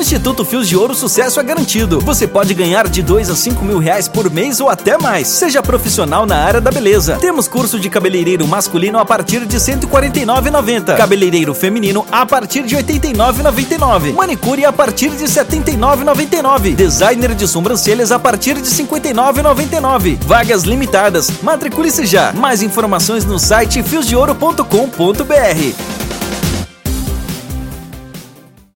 Instituto Fios de Ouro, sucesso é garantido. Você pode ganhar de 2 a 5 mil reais por mês ou até mais. Seja profissional na área da beleza. Temos curso de cabeleireiro masculino a partir de R$ 149,90. Cabeleireiro feminino a partir de R$ 89,99. Manicure a partir de R$ 79,99. Designer de sobrancelhas a partir de R$ 59,99. Vagas limitadas. Matricule-se já. Mais informações no site fiosdeouro.com.br.